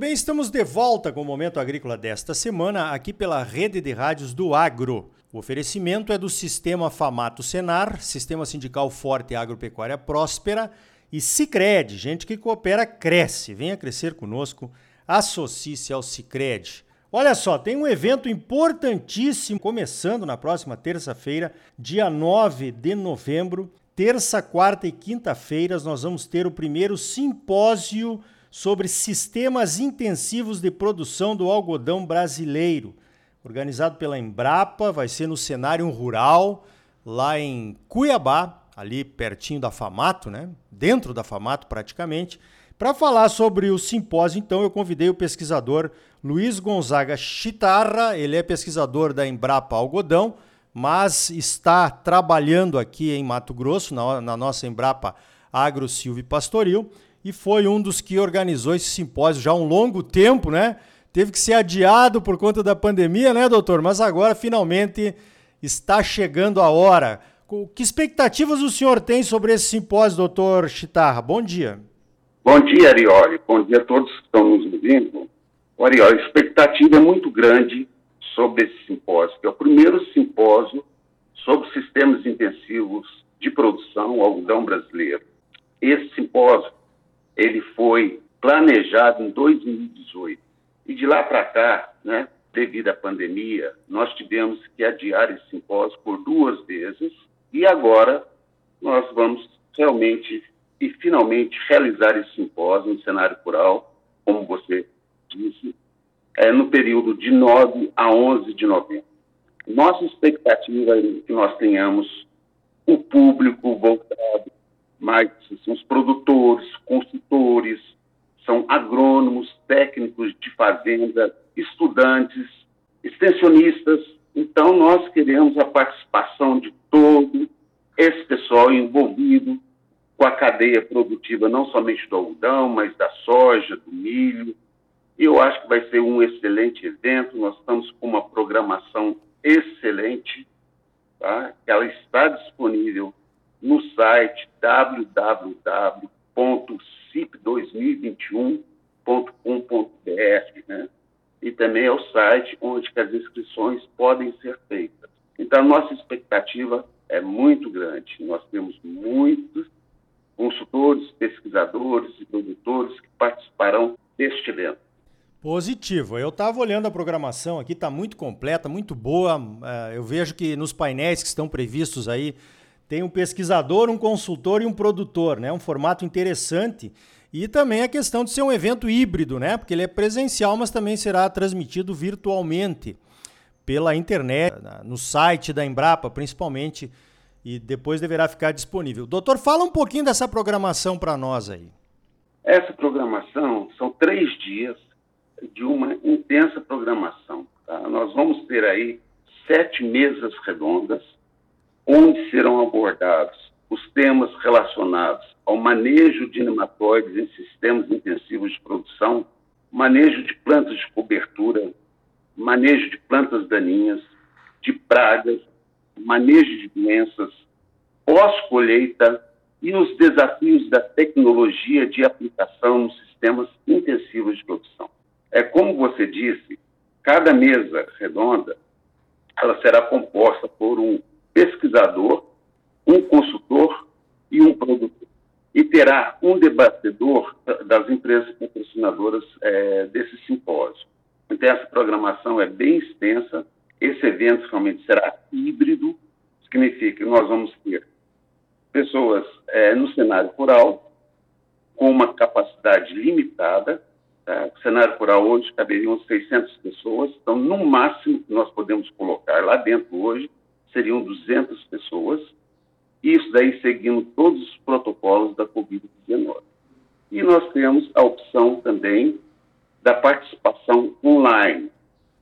bem, estamos de volta com o Momento Agrícola desta semana, aqui pela rede de rádios do Agro. O oferecimento é do Sistema Famato Senar, Sistema Sindical Forte e Agropecuária Próspera e Cicred, gente que coopera cresce. Venha crescer conosco, associe-se ao Cicred. Olha só, tem um evento importantíssimo começando na próxima terça-feira, dia 9 de novembro. Terça, quarta e quinta-feiras nós vamos ter o primeiro simpósio sobre sistemas intensivos de produção do algodão brasileiro. Organizado pela Embrapa, vai ser no cenário rural, lá em Cuiabá, ali pertinho da Famato, né? Dentro da Famato praticamente. Para falar sobre o simpósio, então, eu convidei o pesquisador Luiz Gonzaga Chitarra, ele é pesquisador da Embrapa Algodão, mas está trabalhando aqui em Mato Grosso, na, na nossa Embrapa Agro Silvio Pastoril, e foi um dos que organizou esse simpósio já há um longo tempo, né? Teve que ser adiado por conta da pandemia, né, doutor? Mas agora finalmente está chegando a hora. Que expectativas o senhor tem sobre esse simpósio, doutor Chitarra? Bom dia. Bom dia, Arioli. Bom dia a todos que estão nos ouvindo. Arioli, a expectativa é muito grande sobre esse simpósio, que é o primeiro simpósio sobre sistemas intensivos de produção algodão brasileiro. Esse simpósio ele foi planejado em 2018 e de lá para cá, né, devido à pandemia, nós tivemos que adiar esse simpósio por duas vezes e agora nós vamos realmente e finalmente realizar esse simpósio no cenário rural, como você disse, é, no período de 9 a 11 de novembro. Nossa expectativa é que nós tenhamos o público voltado mais, são os produtores, consultores, são agrônomos, técnicos de fazenda, estudantes, extensionistas. Então, nós queremos a participação de todo esse pessoal envolvido com a cadeia produtiva, não somente do algodão, mas da soja, do milho. Eu acho que vai ser um excelente evento. Nós estamos com uma programação excelente, tá? ela está disponível no site www.cip2021.com.br, né? E também é o site onde as inscrições podem ser feitas. Então, nossa expectativa é muito grande. Nós temos muitos consultores, pesquisadores e produtores que participarão deste evento. Positivo. Eu estava olhando a programação aqui, está muito completa, muito boa. É, eu vejo que nos painéis que estão previstos aí tem um pesquisador, um consultor e um produtor, né? Um formato interessante. E também a questão de ser um evento híbrido, né? Porque ele é presencial, mas também será transmitido virtualmente pela internet, no site da Embrapa, principalmente e depois deverá ficar disponível. Doutor, fala um pouquinho dessa programação para nós aí. Essa programação são três dias de uma intensa programação. Tá? Nós vamos ter aí sete mesas redondas, onde serão abordados os temas relacionados ao manejo de nematóides em sistemas intensivos de produção, manejo de plantas de cobertura, manejo de plantas daninhas, de pragas, manejo de doenças, pós-colheita e os desafios da tecnologia de aplicação nos sistemas intensivos de produção. É como você disse, cada mesa redonda ela será composta por um pesquisador, um consultor e um produtor. E terá um debatedor das empresas patrocinadoras é, desse simpósio. Então, essa programação é bem extensa, esse evento realmente será híbrido, significa que nós vamos ter pessoas é, no cenário rural com uma capacidade limitada. Tá? O cenário rural hoje caberiam 600 pessoas, então, no máximo que nós podemos colocar lá dentro hoje seriam 200 pessoas, isso daí seguindo todos os protocolos da Covid-19. E nós temos a opção também da participação online,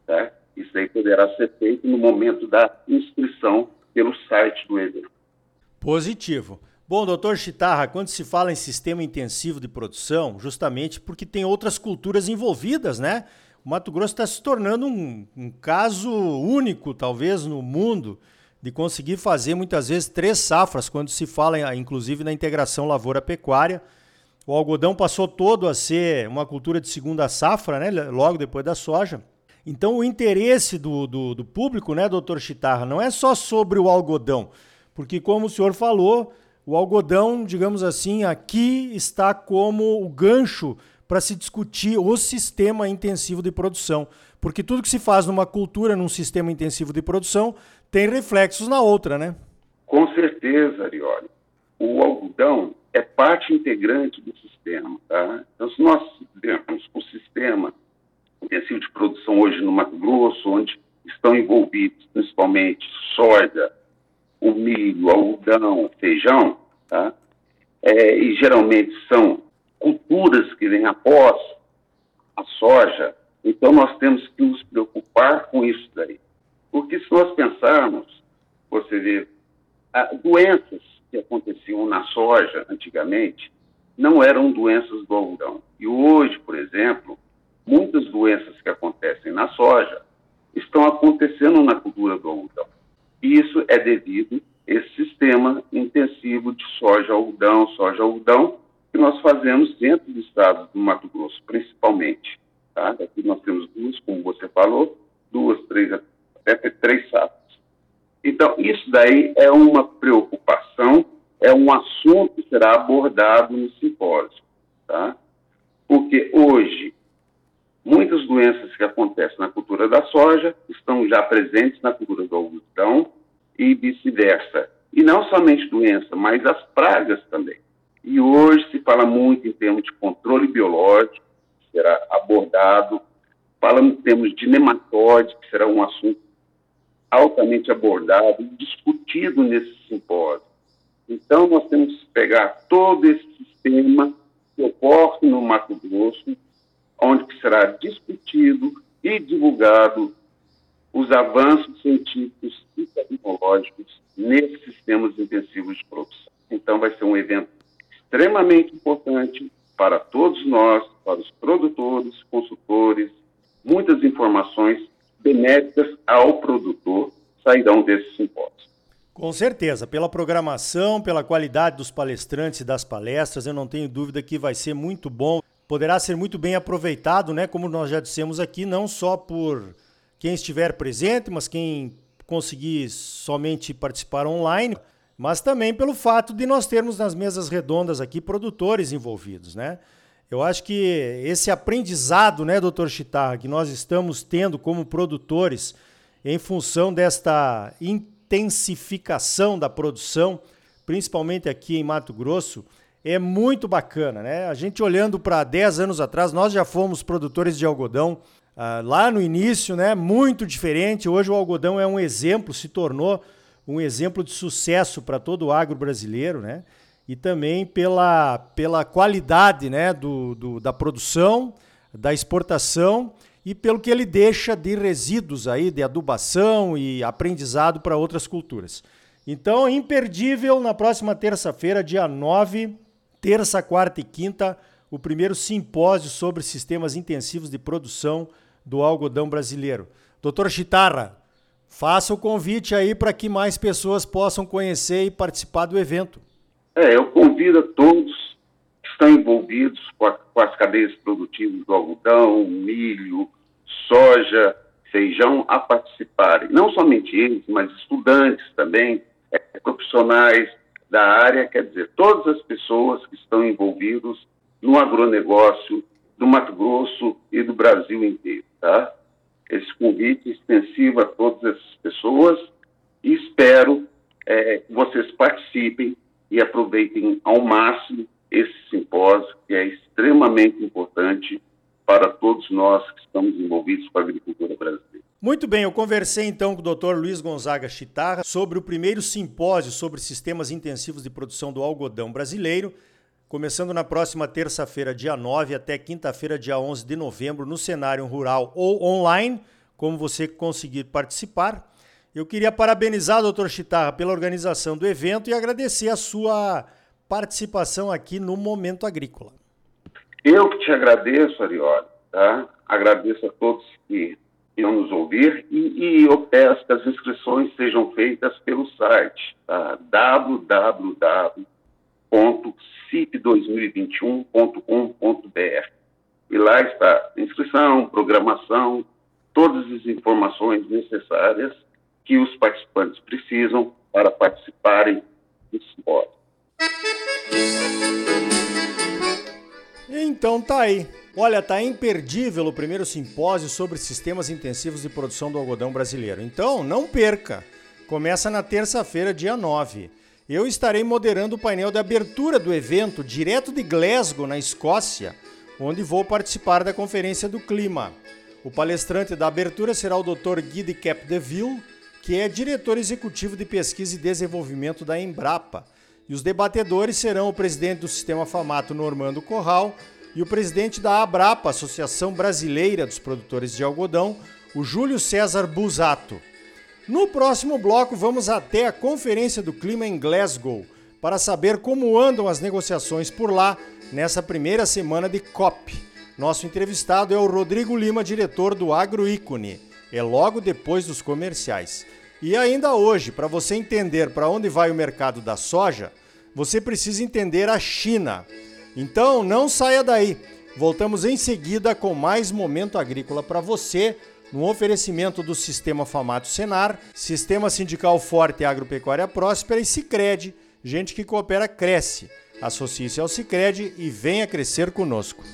tá? Isso aí poderá ser feito no momento da inscrição pelo site do evento. Positivo. Bom, doutor Chitarra, quando se fala em sistema intensivo de produção, justamente porque tem outras culturas envolvidas, né? O Mato Grosso está se tornando um, um, caso único, talvez, no mundo, de conseguir fazer muitas vezes três safras, quando se fala, inclusive, na integração lavoura-pecuária, o algodão passou todo a ser uma cultura de segunda safra, né, logo depois da soja. Então, o interesse do, do, do público, né, doutor Chitarra, não é só sobre o algodão, porque, como o senhor falou, o algodão, digamos assim, aqui está como o gancho para se discutir o sistema intensivo de produção. Porque tudo que se faz numa cultura, num sistema intensivo de produção, tem reflexos na outra, né? Com certeza, Arioli. O algodão é parte integrante do sistema. Tá? Então, se nós vemos o sistema intensivo de produção hoje no Mato Grosso, onde estão envolvidos principalmente soja, o milho, algodão, feijão, tá? É, e geralmente são culturas que vêm após a soja, então nós temos que nos preocupar com isso daí. Porque se nós pensarmos, você vê, doenças que aconteciam na soja antigamente não eram doenças do algodão. E hoje, por exemplo, muitas doenças que acontecem na soja estão acontecendo na cultura do algodão. E isso é devido a esse sistema intensivo de soja-algodão, soja-algodão, que nós fazemos dentro do estado do Mato Grosso, principalmente. Tá? Aqui nós temos duas, como você falou, duas, três, até três safras. Então, isso daí é uma preocupação, é um assunto que será abordado no simpósio, tá? Porque hoje, muitas doenças que acontecem na cultura da soja estão já presentes na cultura do algodão e vice-versa. E não somente doença, mas as pragas também. E hoje se fala muito em termos de controle biológico, que será abordado, fala em termos de nematóide, que será um assunto altamente abordado, discutido nesse simpósio. Então, nós temos que pegar todo esse sistema que ocorre no Mato Grosso, onde será discutido e divulgado os avanços científicos e tecnológicos nesses sistemas intensivos de produção. Então, vai ser um evento extremamente importante para todos nós, para os produtores, consultores, muitas informações benéficas ao produtor sairão desse simpósio. Com certeza, pela programação, pela qualidade dos palestrantes e das palestras, eu não tenho dúvida que vai ser muito bom. Poderá ser muito bem aproveitado, né? Como nós já dissemos aqui, não só por quem estiver presente, mas quem conseguir somente participar online, mas também pelo fato de nós termos nas mesas redondas aqui produtores envolvidos, né? Eu acho que esse aprendizado, né, doutor Chitarra, que nós estamos tendo como produtores em função desta intensificação da produção, principalmente aqui em Mato Grosso, é muito bacana, né? A gente olhando para 10 anos atrás, nós já fomos produtores de algodão uh, lá no início, né? Muito diferente. Hoje o algodão é um exemplo, se tornou um exemplo de sucesso para todo o agro brasileiro, né? E também pela, pela qualidade né, do, do, da produção, da exportação e pelo que ele deixa de resíduos aí de adubação e aprendizado para outras culturas. Então, imperdível na próxima terça-feira, dia 9, terça, quarta e quinta, o primeiro simpósio sobre sistemas intensivos de produção do algodão brasileiro. Doutor Chitarra, faça o convite aí para que mais pessoas possam conhecer e participar do evento. É, eu convido a todos que estão envolvidos com, a, com as cadeias produtivas do algodão, milho, soja, feijão a participarem. Não somente eles, mas estudantes também, é, profissionais da área, quer dizer, todas as pessoas que estão envolvidos no agronegócio do Mato Grosso e do Brasil inteiro, tá? Esse convite extensivo a todas essas pessoas e espero é, que vocês participem aproveitem ao máximo esse simpósio, que é extremamente importante para todos nós que estamos envolvidos com a agricultura brasileira. Muito bem, eu conversei então com o Dr. Luiz Gonzaga Chitarra sobre o primeiro simpósio sobre sistemas intensivos de produção do algodão brasileiro, começando na próxima terça-feira, dia 9, até quinta-feira, dia 11 de novembro, no cenário rural ou online, como você conseguir participar. Eu queria parabenizar doutor Chitarra pela organização do evento e agradecer a sua participação aqui no Momento Agrícola. Eu que te agradeço, Arioli, tá? Agradeço a todos que irão nos ouvir e, e, eu peço que as inscrições sejam feitas pelo site tá? www.agro www.cip2021.com.br. E lá está inscrição, programação, todas as informações necessárias que os participantes precisam para participarem do simpósio. Então tá aí. Olha, tá imperdível o primeiro simpósio sobre sistemas intensivos de produção do algodão brasileiro. Então, não perca. Começa na terça-feira, dia 9. Eu estarei moderando o painel de abertura do evento direto de Glasgow, na Escócia, onde vou participar da Conferência do Clima. O palestrante da abertura será o Dr. Guy de Capdeville, que é diretor executivo de pesquisa e desenvolvimento da Embrapa e os debatedores serão o presidente do Sistema Famato, Normando Corral, e o presidente da Abrapa, Associação Brasileira dos Produtores de Algodão, o Júlio César Busato. No próximo bloco, vamos até a Conferência do Clima em Glasgow para saber como andam as negociações por lá nessa primeira semana de COP. Nosso entrevistado é o Rodrigo Lima, diretor do Agroícone. É logo depois dos comerciais. E ainda hoje, para você entender para onde vai o mercado da soja, você precisa entender a China. Então, não saia daí. Voltamos em seguida com mais momento agrícola para você, no oferecimento do Sistema Famato Senar, Sistema Sindical Forte e Agropecuária Próspera e Sicredi. Gente que coopera cresce. Associe-se ao Sicredi e venha crescer conosco.